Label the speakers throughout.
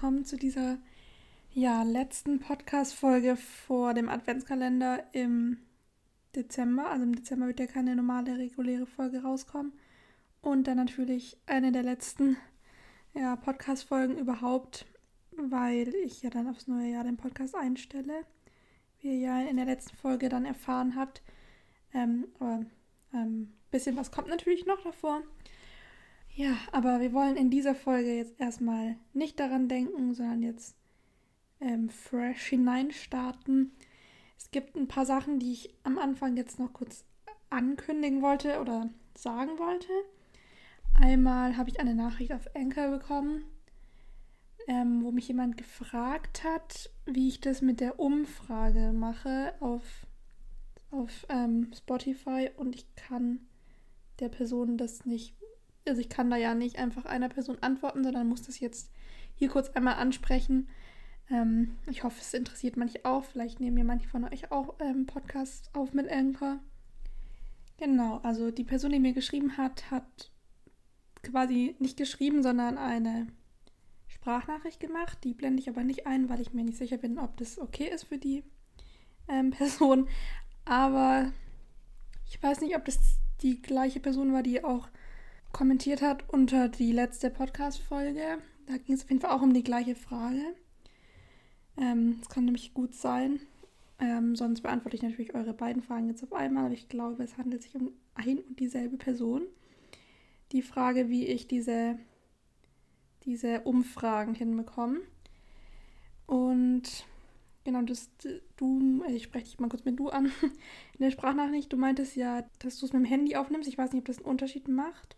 Speaker 1: willkommen zu dieser ja, letzten Podcast-Folge vor dem Adventskalender im Dezember. Also im Dezember wird ja keine normale, reguläre Folge rauskommen. Und dann natürlich eine der letzten ja, Podcast-Folgen überhaupt, weil ich ja dann aufs neue Jahr den Podcast einstelle. Wie ihr ja in der letzten Folge dann erfahren habt. Ähm, aber ein ähm, bisschen was kommt natürlich noch davor. Ja, aber wir wollen in dieser Folge jetzt erstmal nicht daran denken, sondern jetzt ähm, fresh hineinstarten. Es gibt ein paar Sachen, die ich am Anfang jetzt noch kurz ankündigen wollte oder sagen wollte. Einmal habe ich eine Nachricht auf Anchor bekommen, ähm, wo mich jemand gefragt hat, wie ich das mit der Umfrage mache auf, auf ähm, Spotify und ich kann der Person das nicht, also ich kann da ja nicht einfach einer Person antworten, sondern muss das jetzt hier kurz einmal ansprechen. Ähm, ich hoffe, es interessiert manche auch. Vielleicht nehmen ja manche von euch auch ähm, Podcasts auf mit Anchor. Genau, also die Person, die mir geschrieben hat, hat quasi nicht geschrieben, sondern eine Sprachnachricht gemacht. Die blende ich aber nicht ein, weil ich mir nicht sicher bin, ob das okay ist für die ähm, Person. Aber ich weiß nicht, ob das die gleiche Person war, die auch kommentiert hat unter die letzte Podcast-Folge. Da ging es auf jeden Fall auch um die gleiche Frage. Ähm, das kann nämlich gut sein. Ähm, sonst beantworte ich natürlich eure beiden Fragen jetzt auf einmal, aber ich glaube, es handelt sich um ein und dieselbe Person. Die Frage, wie ich diese, diese Umfragen hinbekomme. Und genau, das, du, ich spreche dich mal kurz mit du an. In der Sprachnachricht, du meintest ja, dass du es mit dem Handy aufnimmst. Ich weiß nicht, ob das einen Unterschied macht.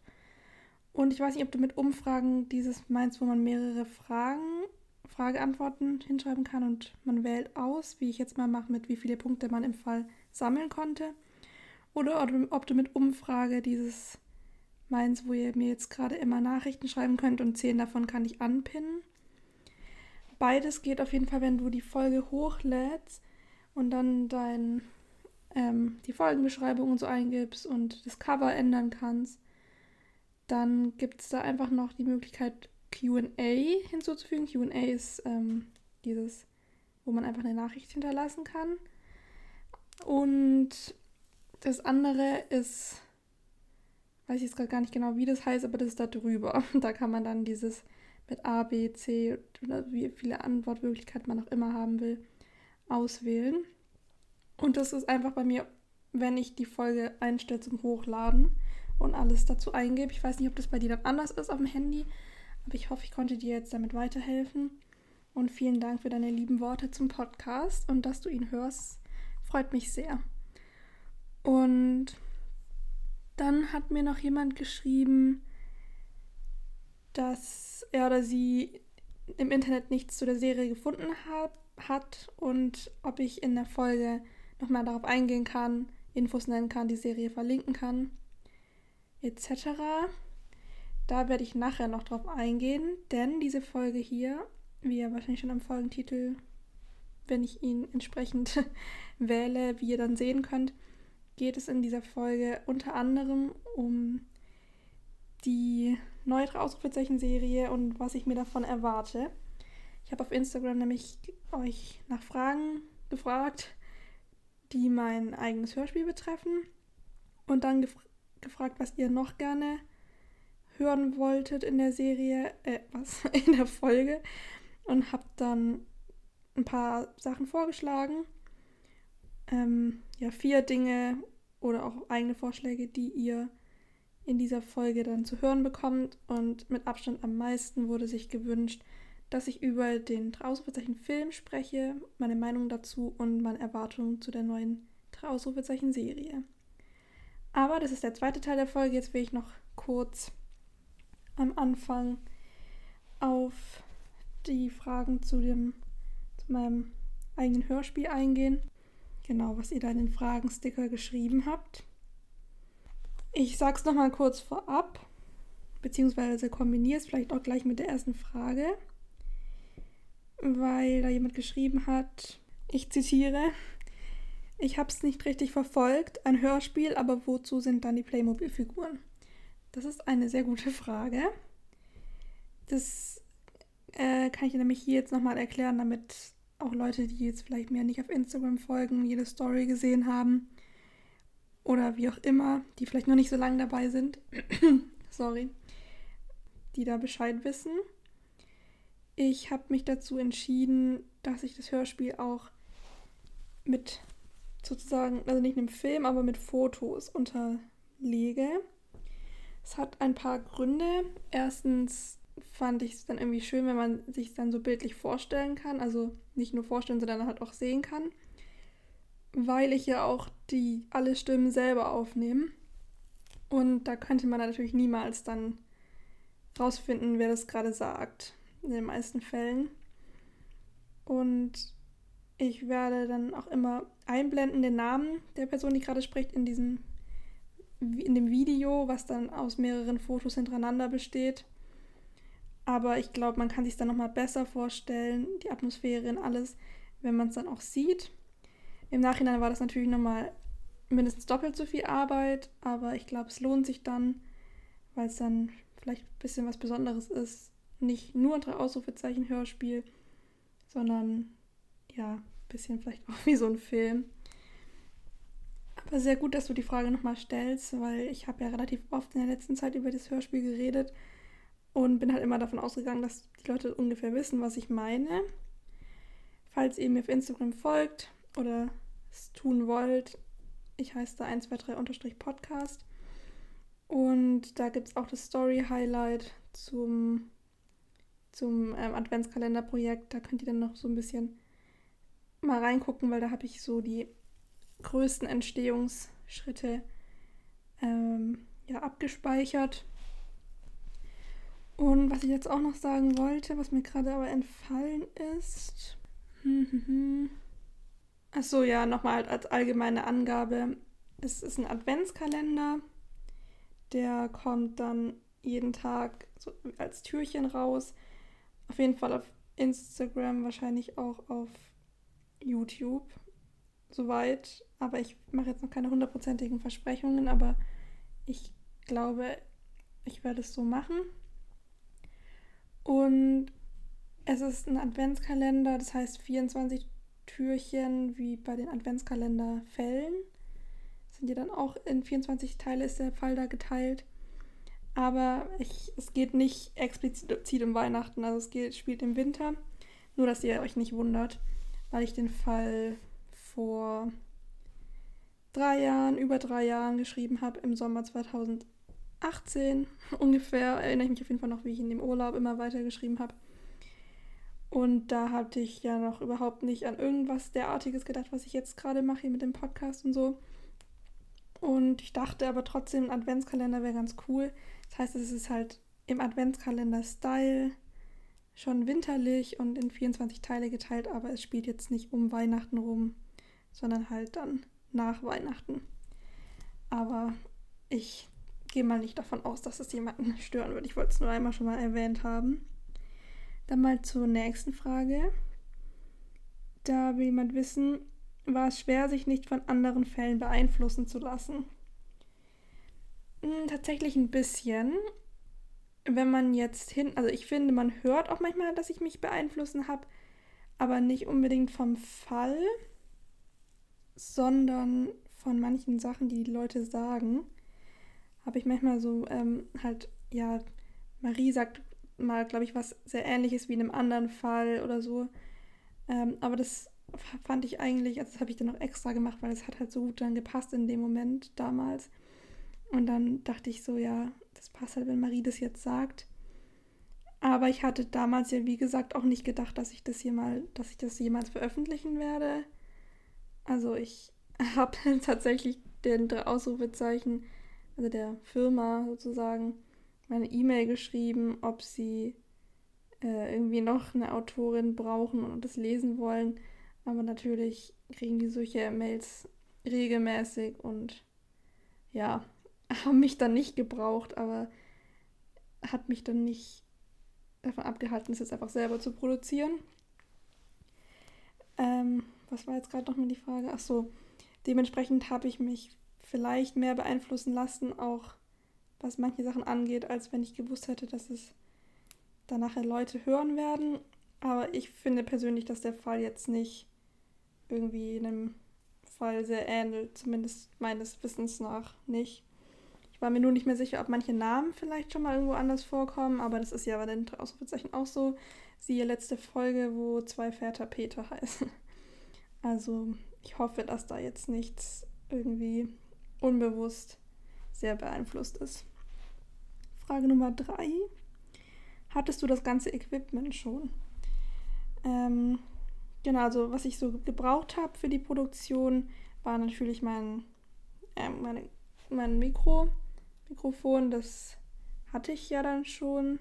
Speaker 1: Und ich weiß nicht, ob du mit Umfragen dieses meinst, wo man mehrere Fragen Frage-Antworten hinschreiben kann und man wählt aus, wie ich jetzt mal mache, mit wie viele Punkte man im Fall sammeln konnte. Oder ob du mit Umfrage dieses meins, wo ihr mir jetzt gerade immer Nachrichten schreiben könnt und zehn davon kann ich anpinnen. Beides geht auf jeden Fall, wenn du die Folge hochlädst und dann dein, ähm, die Folgenbeschreibung und so eingibst und das Cover ändern kannst. Dann gibt es da einfach noch die Möglichkeit, QA hinzuzufügen. QA ist ähm, dieses, wo man einfach eine Nachricht hinterlassen kann. Und das andere ist, weiß ich jetzt gerade gar nicht genau, wie das heißt, aber das ist da drüber. Da kann man dann dieses mit A, B, C oder wie viele Antwortmöglichkeiten man auch immer haben will, auswählen. Und das ist einfach bei mir, wenn ich die Folge einstelle zum Hochladen und alles dazu eingebe. Ich weiß nicht, ob das bei dir dann anders ist auf dem Handy, aber ich hoffe, ich konnte dir jetzt damit weiterhelfen. Und vielen Dank für deine lieben Worte zum Podcast und dass du ihn hörst. Freut mich sehr. Und dann hat mir noch jemand geschrieben, dass er oder sie im Internet nichts zu der Serie gefunden hat, hat und ob ich in der Folge nochmal darauf eingehen kann, Infos nennen kann, die Serie verlinken kann, etc. Da werde ich nachher noch drauf eingehen, denn diese Folge hier, wie ihr wahrscheinlich schon am Folgentitel, wenn ich ihn entsprechend wähle, wie ihr dann sehen könnt, geht es in dieser Folge unter anderem um die neue Ausrufezeichen-Serie und was ich mir davon erwarte. Ich habe auf Instagram nämlich euch nach Fragen gefragt, die mein eigenes Hörspiel betreffen und dann gef gefragt, was ihr noch gerne hören wolltet in der Serie, äh, was, in der Folge und habe dann ein paar Sachen vorgeschlagen. Ähm, ja, vier Dinge oder auch eigene Vorschläge, die ihr in dieser Folge dann zu hören bekommt. Und mit Abstand am meisten wurde sich gewünscht, dass ich über den Ausrufezeichen Film spreche, meine Meinung dazu und meine Erwartungen zu der neuen Ausrufezeichen Serie. Aber das ist der zweite Teil der Folge. Jetzt will ich noch kurz am Anfang auf die Fragen zu dem zu meinem eigenen Hörspiel eingehen. Genau, was ihr da in den Fragensticker geschrieben habt. Ich sag's nochmal kurz vorab, beziehungsweise kombiniere es vielleicht auch gleich mit der ersten Frage, weil da jemand geschrieben hat, ich zitiere, ich hab's nicht richtig verfolgt, ein Hörspiel, aber wozu sind dann die Playmobil-Figuren? Das ist eine sehr gute Frage. Das äh, kann ich nämlich hier jetzt nochmal erklären, damit auch Leute, die jetzt vielleicht mir nicht auf Instagram folgen, jede Story gesehen haben oder wie auch immer, die vielleicht noch nicht so lange dabei sind, sorry, die da Bescheid wissen. Ich habe mich dazu entschieden, dass ich das Hörspiel auch mit sozusagen, also nicht einem Film, aber mit Fotos unterlege. Es hat ein paar Gründe. Erstens fand ich es dann irgendwie schön, wenn man sich dann so bildlich vorstellen kann. Also nicht nur vorstellen, sondern halt auch sehen kann. Weil ich ja auch die alle Stimmen selber aufnehme. Und da könnte man natürlich niemals dann rausfinden, wer das gerade sagt. In den meisten Fällen. Und ich werde dann auch immer einblenden den Namen der Person, die gerade spricht, in diesem in dem Video, was dann aus mehreren Fotos hintereinander besteht. Aber ich glaube, man kann sich dann nochmal besser vorstellen, die Atmosphäre und alles, wenn man es dann auch sieht. Im Nachhinein war das natürlich nochmal mindestens doppelt so viel Arbeit, aber ich glaube, es lohnt sich dann, weil es dann vielleicht ein bisschen was Besonderes ist. Nicht nur ein drei Ausrufezeichen Hörspiel, sondern ja, bisschen vielleicht auch wie so ein Film. Aber sehr gut, dass du die Frage nochmal stellst, weil ich habe ja relativ oft in der letzten Zeit über das Hörspiel geredet und bin halt immer davon ausgegangen, dass die Leute ungefähr wissen, was ich meine. Falls ihr mir auf Instagram folgt oder es tun wollt, ich heiße da 123-podcast. Und da gibt es auch das Story-Highlight zum, zum ähm, Adventskalender-Projekt. Da könnt ihr dann noch so ein bisschen mal reingucken, weil da habe ich so die größten Entstehungsschritte ähm, ja, abgespeichert. Und was ich jetzt auch noch sagen wollte, was mir gerade aber entfallen ist. Achso, ja, nochmal als allgemeine Angabe. Es ist ein Adventskalender. Der kommt dann jeden Tag so als Türchen raus. Auf jeden Fall auf Instagram, wahrscheinlich auch auf YouTube. Soweit. Aber ich mache jetzt noch keine hundertprozentigen Versprechungen, aber ich glaube, ich werde es so machen. Und es ist ein Adventskalender, das heißt 24 Türchen wie bei den Adventskalenderfällen. Sind ja dann auch in 24 Teile ist der Fall da geteilt. Aber ich, es geht nicht explizit um Weihnachten, also es geht, spielt im Winter. Nur, dass ihr euch nicht wundert, weil ich den Fall vor drei Jahren, über drei Jahren geschrieben habe, im Sommer 2000. 18 ungefähr, erinnere ich mich auf jeden Fall noch, wie ich in dem Urlaub immer weiter geschrieben habe. Und da hatte ich ja noch überhaupt nicht an irgendwas derartiges gedacht, was ich jetzt gerade mache hier mit dem Podcast und so. Und ich dachte aber trotzdem, ein Adventskalender wäre ganz cool. Das heißt, es ist halt im Adventskalender-Style schon winterlich und in 24 Teile geteilt, aber es spielt jetzt nicht um Weihnachten rum, sondern halt dann nach Weihnachten. Aber ich gehe mal nicht davon aus, dass es jemanden stören wird. Ich wollte es nur einmal schon mal erwähnt haben. Dann mal zur nächsten Frage. Da will jemand wissen, war es schwer, sich nicht von anderen Fällen beeinflussen zu lassen? Hm, tatsächlich ein bisschen. Wenn man jetzt hin, also ich finde, man hört auch manchmal, dass ich mich beeinflussen habe, aber nicht unbedingt vom Fall, sondern von manchen Sachen, die die Leute sagen habe ich manchmal so ähm, halt, ja, Marie sagt mal, glaube ich, was sehr ähnliches wie in einem anderen Fall oder so. Ähm, aber das fand ich eigentlich, also das habe ich dann noch extra gemacht, weil es hat halt so gut dann gepasst in dem Moment damals. Und dann dachte ich so, ja, das passt halt, wenn Marie das jetzt sagt. Aber ich hatte damals ja, wie gesagt, auch nicht gedacht, dass ich das hier mal, dass ich das jemals veröffentlichen werde. Also ich habe tatsächlich den drei Ausrufezeichen also der Firma sozusagen, meine E-Mail geschrieben, ob sie äh, irgendwie noch eine Autorin brauchen und das lesen wollen. Aber natürlich kriegen die solche Mails regelmäßig und ja, haben mich dann nicht gebraucht, aber hat mich dann nicht davon abgehalten, es jetzt einfach selber zu produzieren. Ähm, was war jetzt gerade nochmal die Frage? Ach so, dementsprechend habe ich mich vielleicht mehr beeinflussen lassen, auch was manche Sachen angeht, als wenn ich gewusst hätte, dass es da nachher Leute hören werden. Aber ich finde persönlich, dass der Fall jetzt nicht irgendwie einem Fall sehr ähnelt, zumindest meines Wissens nach nicht. War mir nur nicht mehr sicher, ob manche Namen vielleicht schon mal irgendwo anders vorkommen, aber das ist ja bei den Ausrufezeichen auch so. Siehe letzte Folge, wo zwei Väter Peter heißen. Also ich hoffe, dass da jetzt nichts irgendwie unbewusst sehr beeinflusst ist. Frage Nummer drei. Hattest du das ganze Equipment schon? Ähm, genau, also was ich so gebraucht habe für die Produktion, war natürlich mein, äh, meine, mein Mikro, Mikrofon. Das hatte ich ja dann schon.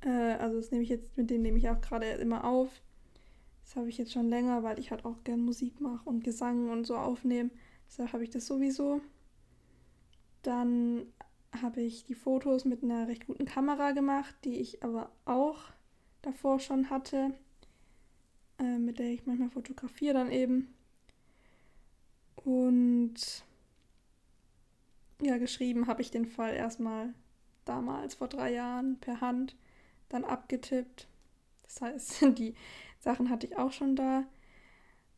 Speaker 1: Äh, also das nehme ich jetzt, mit dem nehme ich auch gerade immer auf. Das habe ich jetzt schon länger, weil ich halt auch gern Musik mache und Gesang und so aufnehme. Deshalb habe ich das sowieso. Dann habe ich die Fotos mit einer recht guten Kamera gemacht, die ich aber auch davor schon hatte, äh, mit der ich manchmal fotografiere dann eben. Und ja, geschrieben habe ich den Fall erstmal damals vor drei Jahren per Hand, dann abgetippt. Das heißt, die Sachen hatte ich auch schon da.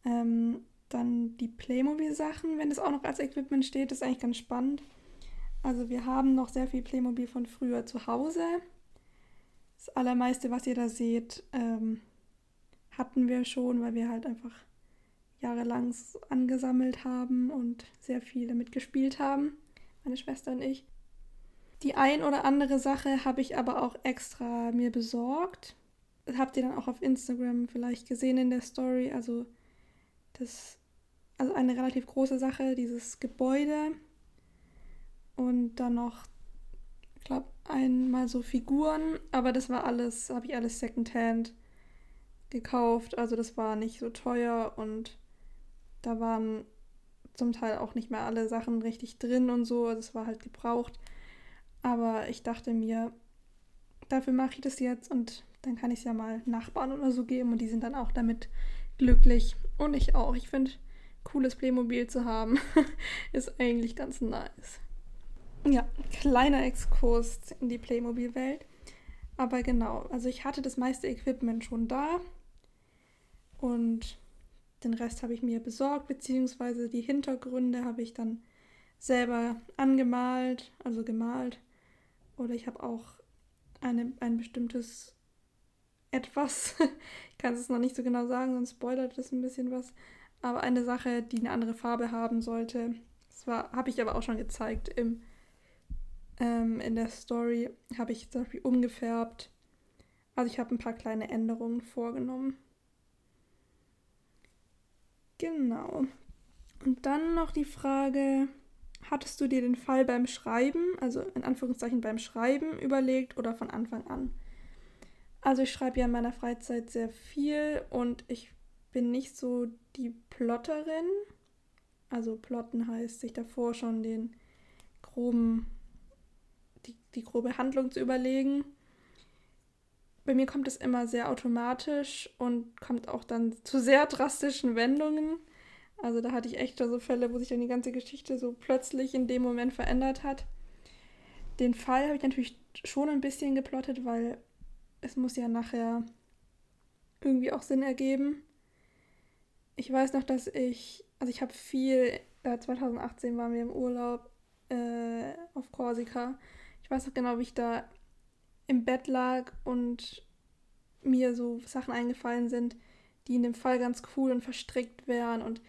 Speaker 1: Ähm, dann die Playmobil-Sachen, wenn es auch noch als Equipment steht, ist eigentlich ganz spannend. Also wir haben noch sehr viel Playmobil von früher zu Hause. Das allermeiste, was ihr da seht, ähm, hatten wir schon, weil wir halt einfach jahrelang angesammelt haben und sehr viel damit gespielt haben, meine Schwester und ich. Die ein oder andere Sache habe ich aber auch extra mir besorgt. Habt ihr dann auch auf Instagram vielleicht gesehen in der Story. Also das, also eine relativ große Sache, dieses Gebäude und dann noch, ich glaube, einmal so Figuren, aber das war alles, habe ich alles Secondhand gekauft, also das war nicht so teuer und da waren zum Teil auch nicht mehr alle Sachen richtig drin und so, also es war halt gebraucht. Aber ich dachte mir, dafür mache ich das jetzt und dann kann ich es ja mal Nachbarn oder so geben und die sind dann auch damit glücklich. Und ich auch. Ich finde, cooles Playmobil zu haben ist eigentlich ganz nice. Ja, kleiner Exkurs in die Playmobil-Welt. Aber genau, also ich hatte das meiste Equipment schon da und den Rest habe ich mir besorgt, beziehungsweise die Hintergründe habe ich dann selber angemalt, also gemalt. Oder ich habe auch eine, ein bestimmtes etwas, ich kann es noch nicht so genau sagen, sonst spoilert das ein bisschen was, aber eine Sache, die eine andere Farbe haben sollte. Das habe ich aber auch schon gezeigt im ähm, in der Story habe ich zum Beispiel umgefärbt. Also ich habe ein paar kleine Änderungen vorgenommen. Genau. Und dann noch die Frage, hattest du dir den Fall beim Schreiben, also in Anführungszeichen beim Schreiben überlegt oder von Anfang an? Also ich schreibe ja in meiner Freizeit sehr viel und ich bin nicht so die Plotterin. Also plotten heißt sich davor schon den groben die, die grobe Handlung zu überlegen. Bei mir kommt es immer sehr automatisch und kommt auch dann zu sehr drastischen Wendungen. Also da hatte ich echt so Fälle, wo sich dann die ganze Geschichte so plötzlich in dem Moment verändert hat. Den Fall habe ich natürlich schon ein bisschen geplottet, weil es muss ja nachher irgendwie auch Sinn ergeben. Ich weiß noch, dass ich, also ich habe viel, äh, 2018 waren wir im Urlaub äh, auf Korsika ich weiß noch genau, wie ich da im Bett lag und mir so Sachen eingefallen sind, die in dem Fall ganz cool und verstrickt wären. Und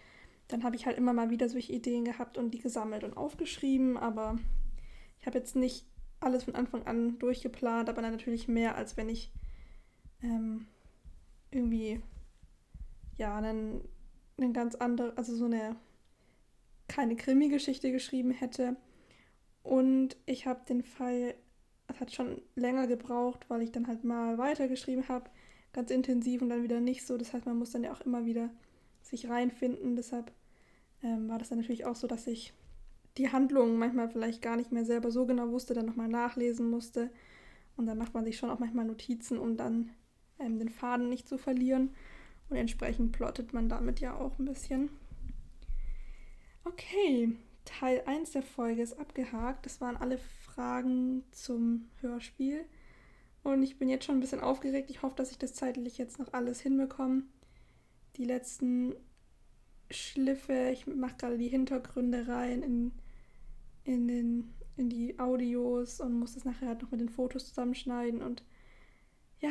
Speaker 1: dann habe ich halt immer mal wieder solche Ideen gehabt und die gesammelt und aufgeschrieben. Aber ich habe jetzt nicht alles von Anfang an durchgeplant, aber dann natürlich mehr, als wenn ich ähm, irgendwie ja einen, einen ganz andere, also so eine keine Krimi-Geschichte geschrieben hätte, und ich habe den Fall, es hat schon länger gebraucht, weil ich dann halt mal weitergeschrieben habe, ganz intensiv und dann wieder nicht so. Das heißt, man muss dann ja auch immer wieder sich reinfinden. Deshalb ähm, war das dann natürlich auch so, dass ich die Handlungen manchmal vielleicht gar nicht mehr selber so genau wusste, dann nochmal nachlesen musste. Und dann macht man sich schon auch manchmal Notizen, um dann ähm, den Faden nicht zu verlieren. Und entsprechend plottet man damit ja auch ein bisschen. Okay, Teil 1 der Folge ist abgehakt. Das waren alle Fragen zum Hörspiel. Und ich bin jetzt schon ein bisschen aufgeregt. Ich hoffe, dass ich das zeitlich jetzt noch alles hinbekomme. Die letzten Schliffe, ich mache gerade die Hintergründe rein in, in, den, in die Audios und muss das nachher halt noch mit den Fotos zusammenschneiden. Und ja,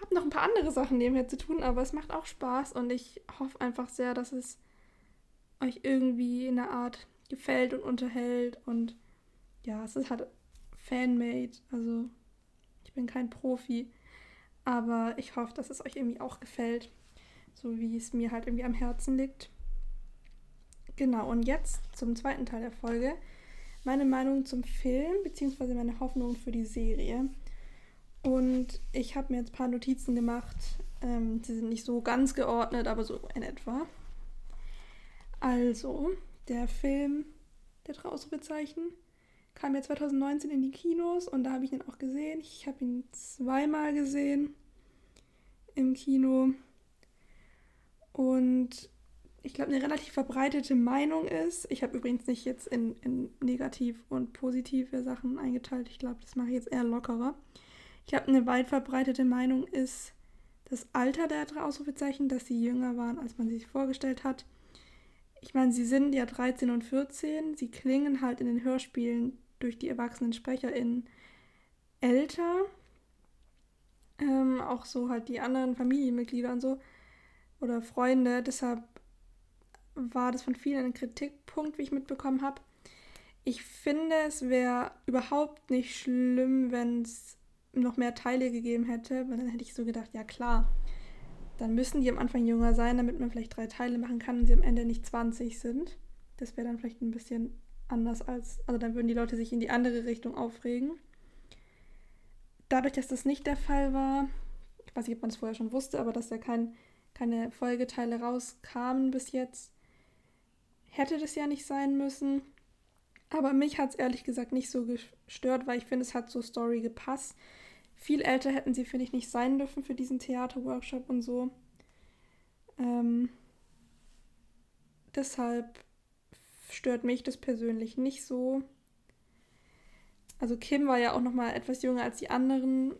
Speaker 1: habe noch ein paar andere Sachen nebenher zu tun, aber es macht auch Spaß und ich hoffe einfach sehr, dass es euch irgendwie in der Art gefällt und unterhält. Und ja, es ist halt Fanmade, also ich bin kein Profi, aber ich hoffe, dass es euch irgendwie auch gefällt, so wie es mir halt irgendwie am Herzen liegt. Genau, und jetzt zum zweiten Teil der Folge. Meine Meinung zum Film, beziehungsweise meine Hoffnung für die Serie. Und ich habe mir jetzt ein paar Notizen gemacht. Ähm, sie sind nicht so ganz geordnet, aber so in etwa. Also, der Film, der drei Ausrufezeichen, kam ja 2019 in die Kinos und da habe ich ihn auch gesehen. Ich habe ihn zweimal gesehen im Kino. Und ich glaube, eine relativ verbreitete Meinung ist, ich habe übrigens nicht jetzt in, in negativ und positive Sachen eingeteilt. Ich glaube, das mache ich jetzt eher lockerer. Ich glaube, eine weit verbreitete Meinung ist das Alter der drei Ausrufezeichen, dass sie jünger waren, als man sich vorgestellt hat. Ich meine, sie sind ja 13 und 14. Sie klingen halt in den Hörspielen durch die erwachsenen SprecherInnen älter. Ähm, auch so halt die anderen Familienmitglieder und so oder Freunde. Deshalb war das von vielen ein Kritikpunkt, wie ich mitbekommen habe. Ich finde, es wäre überhaupt nicht schlimm, wenn es noch mehr Teile gegeben hätte, weil dann hätte ich so gedacht, ja klar, dann müssen die am Anfang jünger sein, damit man vielleicht drei Teile machen kann und sie am Ende nicht 20 sind. Das wäre dann vielleicht ein bisschen anders als, also dann würden die Leute sich in die andere Richtung aufregen. Dadurch, dass das nicht der Fall war, ich weiß nicht, ob man es vorher schon wusste, aber dass da kein, keine Folgeteile rauskamen bis jetzt, hätte das ja nicht sein müssen. Aber mich hat es ehrlich gesagt nicht so gestört, weil ich finde, es hat zur Story gepasst. Viel älter hätten sie, finde ich, nicht sein dürfen für diesen Theaterworkshop und so. Ähm, deshalb stört mich das persönlich nicht so. Also Kim war ja auch noch mal etwas jünger als die anderen.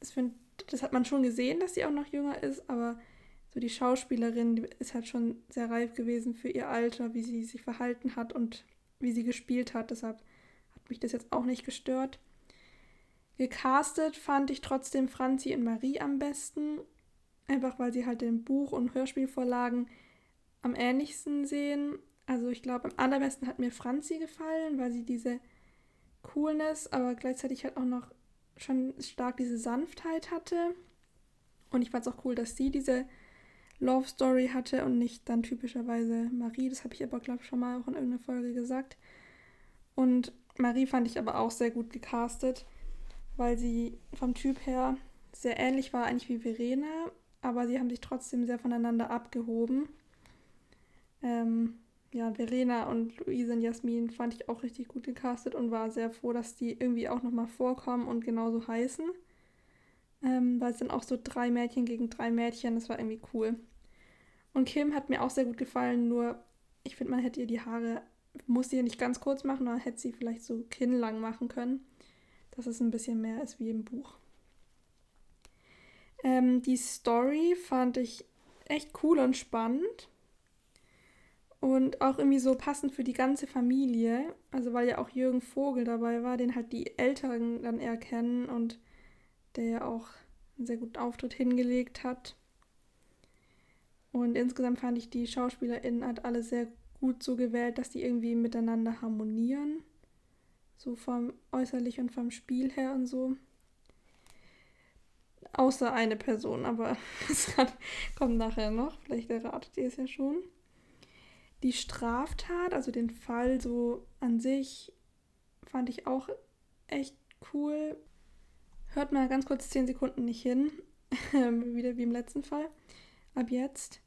Speaker 1: Das, find, das hat man schon gesehen, dass sie auch noch jünger ist, aber so die Schauspielerin die ist halt schon sehr reif gewesen für ihr Alter, wie sie sich verhalten hat und wie sie gespielt hat. Deshalb hat mich das jetzt auch nicht gestört. Gecastet fand ich trotzdem Franzi und Marie am besten. Einfach weil sie halt den Buch- und Hörspielvorlagen am ähnlichsten sehen. Also ich glaube, am allerbesten hat mir Franzi gefallen, weil sie diese Coolness, aber gleichzeitig halt auch noch schon stark diese Sanftheit hatte. Und ich fand es auch cool, dass sie diese Love Story hatte und nicht dann typischerweise Marie. Das habe ich aber, glaube ich, schon mal auch in irgendeiner Folge gesagt. Und Marie fand ich aber auch sehr gut gecastet weil sie vom Typ her sehr ähnlich war eigentlich wie Verena, aber sie haben sich trotzdem sehr voneinander abgehoben. Ähm, ja, Verena und Luise und Jasmin fand ich auch richtig gut gecastet und war sehr froh, dass die irgendwie auch nochmal vorkommen und genauso heißen. Ähm, weil es sind auch so drei Mädchen gegen drei Mädchen, das war irgendwie cool. Und Kim hat mir auch sehr gut gefallen, nur ich finde, man hätte ihr die Haare, muss sie nicht ganz kurz machen, oder hätte sie vielleicht so kinnlang machen können dass es ein bisschen mehr ist wie im Buch. Ähm, die Story fand ich echt cool und spannend. Und auch irgendwie so passend für die ganze Familie. Also weil ja auch Jürgen Vogel dabei war, den halt die Älteren dann erkennen und der ja auch einen sehr guten Auftritt hingelegt hat. Und insgesamt fand ich die SchauspielerInnen halt alle sehr gut so gewählt, dass die irgendwie miteinander harmonieren. So vom äußerlich und vom Spiel her und so. Außer eine Person, aber das kommt nachher noch. Vielleicht erratet ihr es ja schon. Die Straftat, also den Fall so an sich, fand ich auch echt cool. Hört mal ganz kurz 10 Sekunden nicht hin. Wieder wie im letzten Fall. Ab jetzt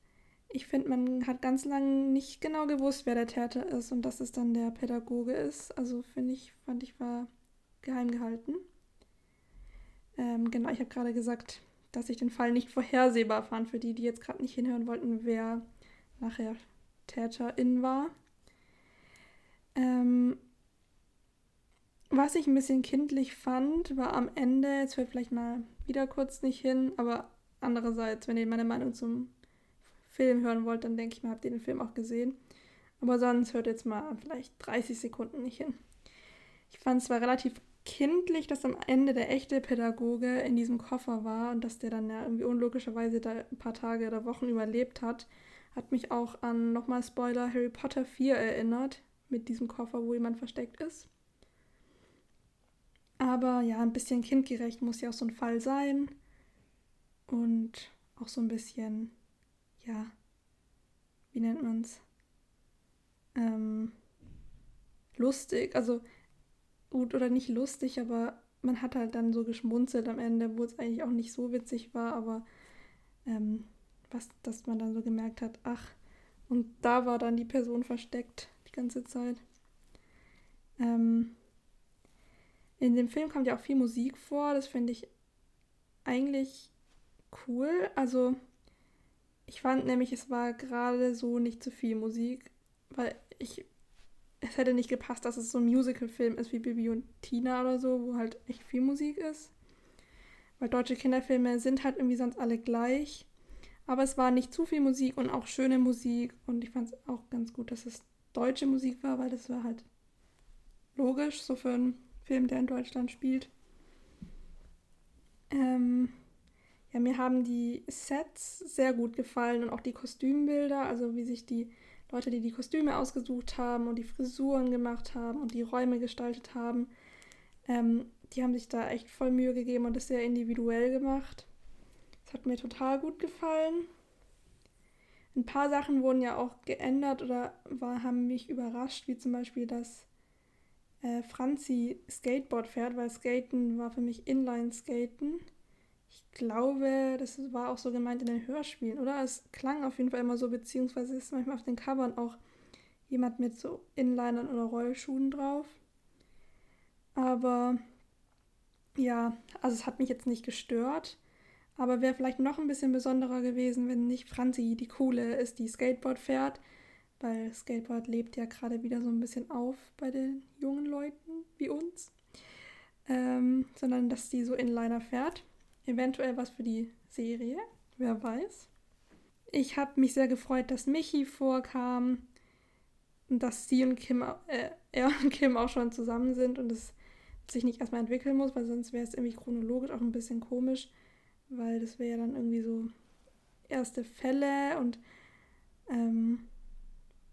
Speaker 1: ich finde, man hat ganz lange nicht genau gewusst, wer der Täter ist und dass es dann der Pädagoge ist. Also finde ich, fand ich, war geheim gehalten. Ähm, genau, ich habe gerade gesagt, dass ich den Fall nicht vorhersehbar fand, für die, die jetzt gerade nicht hinhören wollten, wer nachher Täterin war. Ähm, Was ich ein bisschen kindlich fand, war am Ende, jetzt fällt vielleicht mal wieder kurz nicht hin, aber andererseits, wenn ihr meine Meinung zum Film hören wollt, dann denke ich mal, habt ihr den Film auch gesehen. Aber sonst hört jetzt mal vielleicht 30 Sekunden nicht hin. Ich fand es zwar relativ kindlich, dass am Ende der echte Pädagoge in diesem Koffer war und dass der dann ja irgendwie unlogischerweise da ein paar Tage oder Wochen überlebt hat, hat mich auch an nochmal Spoiler Harry Potter 4 erinnert, mit diesem Koffer, wo jemand versteckt ist. Aber ja, ein bisschen kindgerecht muss ja auch so ein Fall sein. Und auch so ein bisschen, ja, wie nennt man es? Ähm, lustig. Also gut oder nicht lustig, aber man hat halt dann so geschmunzelt am Ende, wo es eigentlich auch nicht so witzig war, aber ähm, was, dass man dann so gemerkt hat, ach, und da war dann die Person versteckt die ganze Zeit. Ähm, in dem Film kommt ja auch viel Musik vor, das finde ich eigentlich cool. Also ich fand nämlich, es war gerade so nicht zu viel Musik, weil ich es hätte nicht gepasst, dass es so ein Musical-Film ist wie Bibi und Tina oder so, wo halt echt viel Musik ist. Weil deutsche Kinderfilme sind halt irgendwie sonst alle gleich. Aber es war nicht zu viel Musik und auch schöne Musik. Und ich fand es auch ganz gut, dass es deutsche Musik war, weil das war halt logisch, so für einen Film, der in Deutschland spielt. Ähm, ja, mir haben die Sets sehr gut gefallen und auch die Kostümbilder, also wie sich die Leute, die die Kostüme ausgesucht haben und die Frisuren gemacht haben und die Räume gestaltet haben, ähm, die haben sich da echt voll Mühe gegeben und das sehr individuell gemacht. Hat mir total gut gefallen. Ein paar Sachen wurden ja auch geändert oder war, haben mich überrascht, wie zum Beispiel, dass äh, Franzi Skateboard fährt, weil Skaten war für mich Inline-Skaten. Ich glaube, das war auch so gemeint in den Hörspielen, oder? Es klang auf jeden Fall immer so, beziehungsweise ist manchmal auf den Covern auch jemand mit so Inlinern oder Rollschuhen drauf. Aber ja, also es hat mich jetzt nicht gestört. Aber wäre vielleicht noch ein bisschen besonderer gewesen, wenn nicht Franzi die Coole ist, die Skateboard fährt. Weil Skateboard lebt ja gerade wieder so ein bisschen auf bei den jungen Leuten wie uns. Ähm, sondern dass die so Inliner fährt. Eventuell was für die Serie, wer weiß. Ich habe mich sehr gefreut, dass Michi vorkam und dass sie und Kim, äh, er und Kim auch schon zusammen sind und es sich nicht erstmal entwickeln muss, weil sonst wäre es irgendwie chronologisch auch ein bisschen komisch, weil das wäre ja dann irgendwie so erste Fälle und ähm,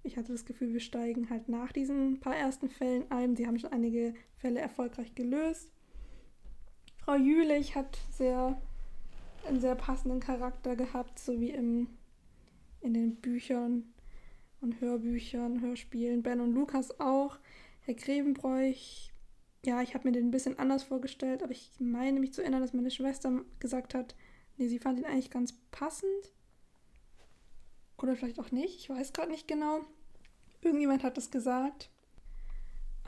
Speaker 1: ich hatte das Gefühl, wir steigen halt nach diesen paar ersten Fällen ein. Sie haben schon einige Fälle erfolgreich gelöst. Frau Jülich hat sehr, einen sehr passenden Charakter gehabt, so wie im, in den Büchern und Hörbüchern, Hörspielen. Ben und Lukas auch. Herr Grevenbräuch, ja, ich habe mir den ein bisschen anders vorgestellt, aber ich meine mich zu erinnern, dass meine Schwester gesagt hat, nee, sie fand ihn eigentlich ganz passend. Oder vielleicht auch nicht, ich weiß gerade nicht genau. Irgendjemand hat das gesagt.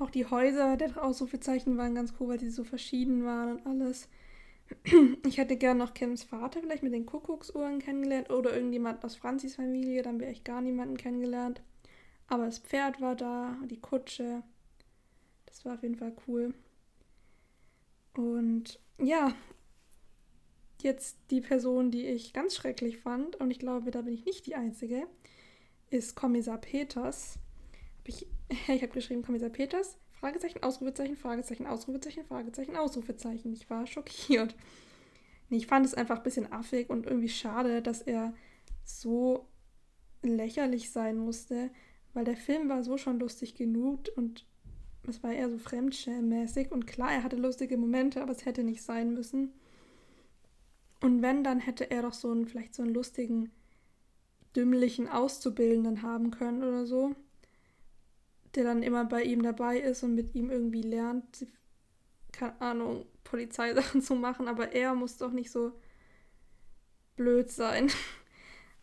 Speaker 1: Auch die Häuser der Ausrufezeichen waren ganz cool, weil sie so verschieden waren und alles. Ich hätte gern noch Kims Vater vielleicht mit den Kuckucksuhren kennengelernt oder irgendjemand aus Franzis Familie, dann wäre ich gar niemanden kennengelernt. Aber das Pferd war da, die Kutsche. Das war auf jeden Fall cool. Und ja, jetzt die Person, die ich ganz schrecklich fand, und ich glaube, da bin ich nicht die Einzige, ist Kommissar Peters. Hab ich ich habe geschrieben Kommissar Peters, Fragezeichen, Ausrufezeichen, Fragezeichen, Ausrufezeichen, Fragezeichen, Ausrufezeichen. Ich war schockiert. Ich fand es einfach ein bisschen affig und irgendwie schade, dass er so lächerlich sein musste, weil der Film war so schon lustig genug und es war eher so fremdschämmäßig und klar, er hatte lustige Momente, aber es hätte nicht sein müssen. Und wenn, dann hätte er doch so einen, vielleicht so einen lustigen, dümmlichen Auszubildenden haben können oder so der dann immer bei ihm dabei ist und mit ihm irgendwie lernt, keine Ahnung, Polizeisachen zu machen, aber er muss doch nicht so blöd sein.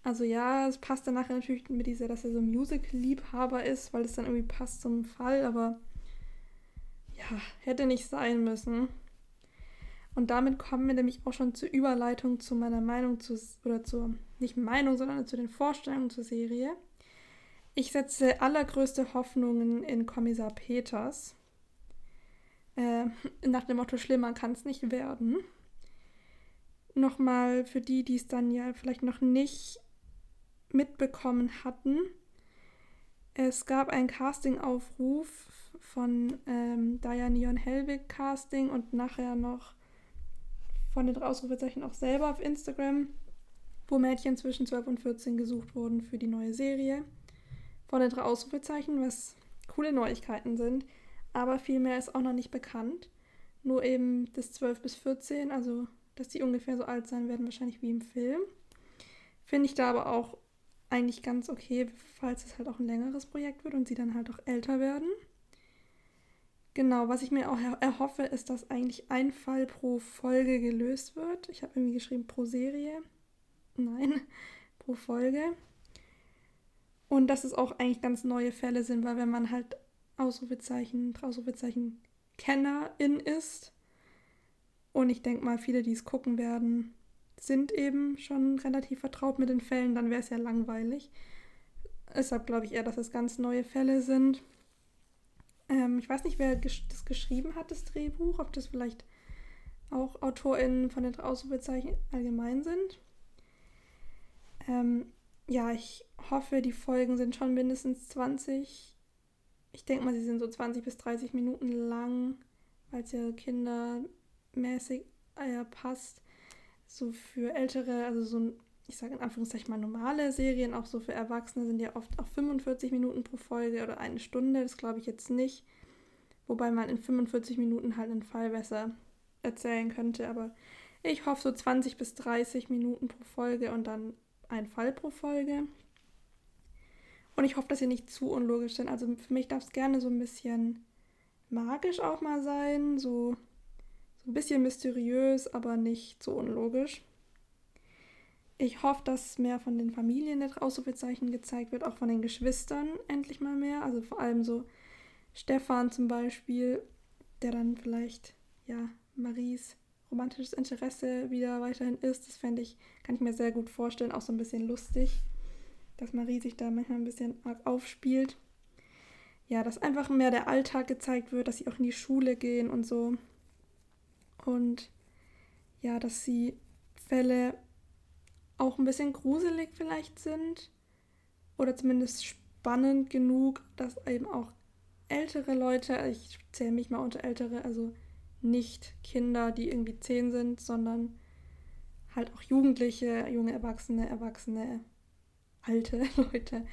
Speaker 1: Also ja, es passt dann nachher natürlich mit dieser, dass er so Musical-Liebhaber ist, weil es dann irgendwie passt zum Fall, aber hätte nicht sein müssen. Und damit kommen wir nämlich auch schon zur Überleitung zu meiner Meinung zu, oder zur, nicht Meinung, sondern zu den Vorstellungen zur Serie. Ich setze allergrößte Hoffnungen in Kommissar Peters. Äh, nach dem Motto, schlimmer kann es nicht werden. Nochmal für die, die es dann ja vielleicht noch nicht mitbekommen hatten. Es gab einen Casting-Aufruf von ähm, Diane Hellwig Casting und nachher noch von den Ausrufezeichen auch selber auf Instagram, wo Mädchen zwischen 12 und 14 gesucht wurden für die neue Serie. Von den drei Ausrufezeichen, was coole Neuigkeiten sind, aber viel mehr ist auch noch nicht bekannt. Nur eben das 12 bis 14, also dass die ungefähr so alt sein werden, wahrscheinlich wie im Film. Finde ich da aber auch eigentlich ganz okay, falls es halt auch ein längeres Projekt wird und sie dann halt auch älter werden. Genau, was ich mir auch erhoffe, ist, dass eigentlich ein Fall pro Folge gelöst wird. Ich habe irgendwie geschrieben pro Serie. Nein, pro Folge. Und dass es auch eigentlich ganz neue Fälle sind, weil wenn man halt Ausrufezeichen, Ausrufezeichen Kennerin ist, und ich denke mal, viele, die es gucken werden, sind eben schon relativ vertraut mit den Fällen, dann wäre es ja langweilig. Deshalb glaube ich eher, dass es ganz neue Fälle sind. Ähm, ich weiß nicht, wer das geschrieben hat, das Drehbuch, ob das vielleicht auch AutorInnen von den Ausrufezeichen allgemein sind. Ähm, ja, ich hoffe, die Folgen sind schon mindestens 20. Ich denke mal, sie sind so 20 bis 30 Minuten lang, weil es ja kindermäßig äh, passt so für ältere, also so, ich sage in Anführungszeichen mal normale Serien, auch so für Erwachsene sind ja oft auch 45 Minuten pro Folge oder eine Stunde, das glaube ich jetzt nicht. Wobei man in 45 Minuten halt einen Fall besser erzählen könnte, aber ich hoffe so 20 bis 30 Minuten pro Folge und dann ein Fall pro Folge. Und ich hoffe, dass sie nicht zu unlogisch sind. Also für mich darf es gerne so ein bisschen magisch auch mal sein, so ein bisschen mysteriös, aber nicht so unlogisch. Ich hoffe, dass mehr von den Familien der Ausrufezeichen gezeigt wird, auch von den Geschwistern endlich mal mehr. Also vor allem so Stefan zum Beispiel, der dann vielleicht, ja, Maries romantisches Interesse wieder weiterhin ist. Das fände ich, kann ich mir sehr gut vorstellen, auch so ein bisschen lustig, dass Marie sich da manchmal ein bisschen arg aufspielt. Ja, dass einfach mehr der Alltag gezeigt wird, dass sie auch in die Schule gehen und so. Und ja, dass die Fälle auch ein bisschen gruselig vielleicht sind oder zumindest spannend genug, dass eben auch ältere Leute, ich zähle mich mal unter ältere, also nicht Kinder, die irgendwie zehn sind, sondern halt auch Jugendliche, junge Erwachsene, Erwachsene, alte Leute.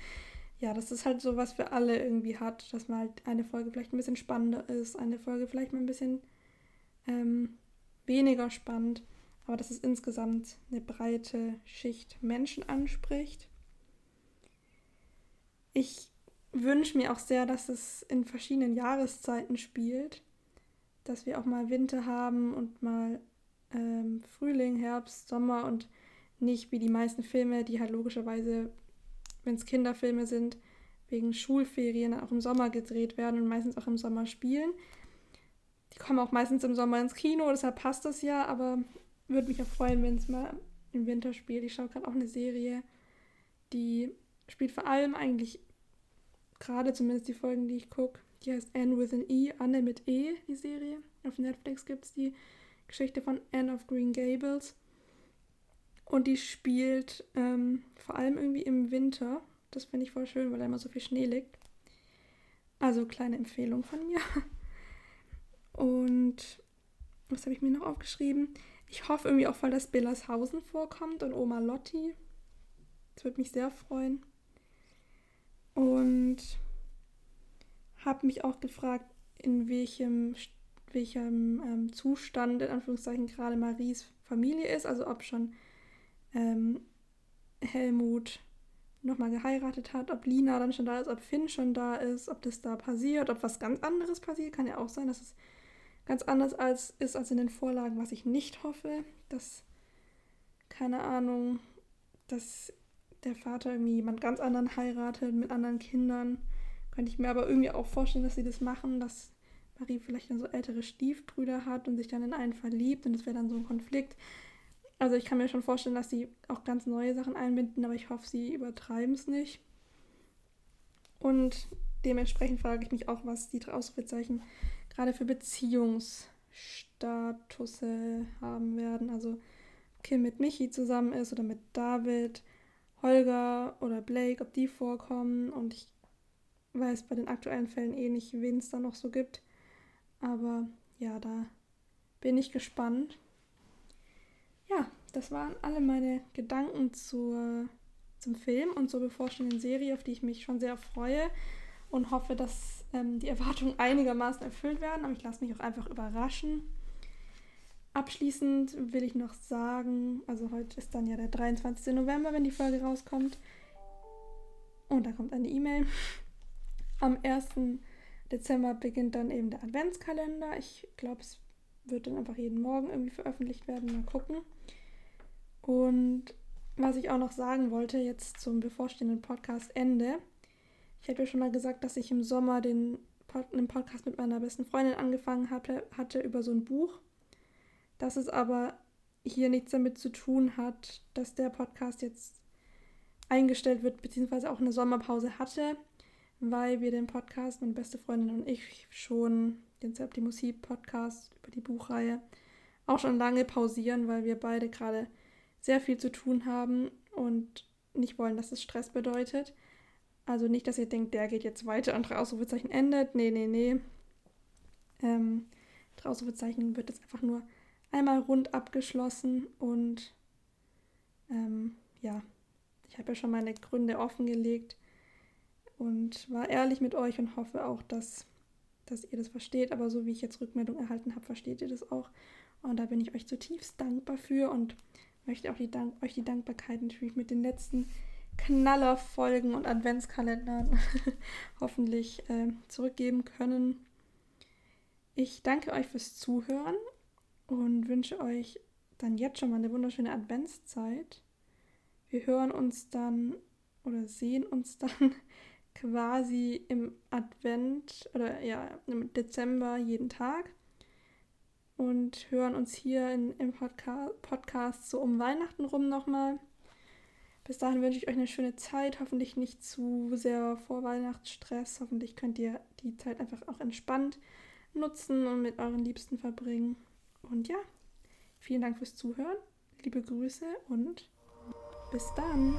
Speaker 1: Ja, dass es halt so was für alle irgendwie hat, dass man halt eine Folge vielleicht ein bisschen spannender ist, eine Folge vielleicht mal ein bisschen ähm, weniger spannend, aber dass es insgesamt eine breite Schicht Menschen anspricht. Ich wünsche mir auch sehr, dass es in verschiedenen Jahreszeiten spielt, dass wir auch mal Winter haben und mal ähm, Frühling, Herbst, Sommer und nicht wie die meisten Filme, die halt logischerweise, wenn es Kinderfilme sind, wegen Schulferien auch im Sommer gedreht werden und meistens auch im Sommer spielen. Die kommen auch meistens im Sommer ins Kino, deshalb passt das ja, aber würde mich auch freuen, wenn es mal im Winter spielt. Ich schaue gerade auch eine Serie, die spielt vor allem eigentlich gerade zumindest die Folgen, die ich gucke. Die heißt Anne with an E, Anne mit E, die Serie. Auf Netflix gibt es die Geschichte von Anne of Green Gables. Und die spielt ähm, vor allem irgendwie im Winter. Das finde ich voll schön, weil da immer so viel Schnee liegt. Also kleine Empfehlung von mir. Und was habe ich mir noch aufgeschrieben? Ich hoffe irgendwie auch, weil das Bellershausen vorkommt und Oma Lotti. Das würde mich sehr freuen. Und habe mich auch gefragt, in welchem, welchem ähm, Zustand, in Anführungszeichen, gerade Maries Familie ist. Also ob schon ähm, Helmut nochmal geheiratet hat, ob Lina dann schon da ist, ob Finn schon da ist, ob das da passiert, ob was ganz anderes passiert. Kann ja auch sein, dass es ganz anders als ist als in den Vorlagen, was ich nicht hoffe, dass, keine Ahnung, dass der Vater irgendwie jemand ganz anderen heiratet mit anderen Kindern. Könnte ich mir aber irgendwie auch vorstellen, dass sie das machen, dass Marie vielleicht dann so ältere Stiefbrüder hat und sich dann in einen verliebt und das wäre dann so ein Konflikt. Also ich kann mir schon vorstellen, dass sie auch ganz neue Sachen einbinden, aber ich hoffe, sie übertreiben es nicht. Und dementsprechend frage ich mich auch, was die Ausrufezeichen gerade für Beziehungsstatusse haben werden. Also Kim mit Michi zusammen ist oder mit David, Holger oder Blake, ob die vorkommen. Und ich weiß bei den aktuellen Fällen eh nicht, wen es da noch so gibt. Aber ja, da bin ich gespannt. Ja, das waren alle meine Gedanken zur, zum Film und zur bevorstehenden Serie, auf die ich mich schon sehr freue und hoffe, dass ähm, die Erwartungen einigermaßen erfüllt werden. Aber ich lasse mich auch einfach überraschen. Abschließend will ich noch sagen, also heute ist dann ja der 23. November, wenn die Folge rauskommt. Und da kommt eine E-Mail. Am 1. Dezember beginnt dann eben der Adventskalender. Ich glaube, es wird dann einfach jeden Morgen irgendwie veröffentlicht werden. Mal gucken. Und was ich auch noch sagen wollte, jetzt zum bevorstehenden Podcast-Ende. Ich ja schon mal gesagt, dass ich im Sommer den einen Podcast mit meiner besten Freundin angefangen hatte, hatte über so ein Buch. Dass es aber hier nichts damit zu tun hat, dass der Podcast jetzt eingestellt wird, beziehungsweise auch eine Sommerpause hatte, weil wir den Podcast, meine beste Freundin und ich, schon den Septimusi-Podcast über die Buchreihe auch schon lange pausieren, weil wir beide gerade sehr viel zu tun haben und nicht wollen, dass es Stress bedeutet. Also nicht, dass ihr denkt, der geht jetzt weiter und drei Ausrufezeichen endet. Nee, nee, nee. Ähm, Ausrufezeichen wird jetzt einfach nur einmal rund abgeschlossen und ähm, ja, ich habe ja schon meine Gründe offengelegt und war ehrlich mit euch und hoffe auch, dass, dass ihr das versteht. Aber so wie ich jetzt Rückmeldung erhalten habe, versteht ihr das auch. Und da bin ich euch zutiefst dankbar für und möchte auch die Dank euch die Dankbarkeit natürlich mit den letzten Knallerfolgen und Adventskalendern hoffentlich äh, zurückgeben können. Ich danke euch fürs Zuhören und wünsche euch dann jetzt schon mal eine wunderschöne Adventszeit. Wir hören uns dann oder sehen uns dann quasi im Advent oder ja, im Dezember jeden Tag und hören uns hier in, im Podca Podcast so um Weihnachten rum nochmal. Bis dahin wünsche ich euch eine schöne Zeit, hoffentlich nicht zu sehr vor Weihnachtsstress. Hoffentlich könnt ihr die Zeit einfach auch entspannt nutzen und mit euren Liebsten verbringen. Und ja, vielen Dank fürs Zuhören, liebe Grüße und bis dann.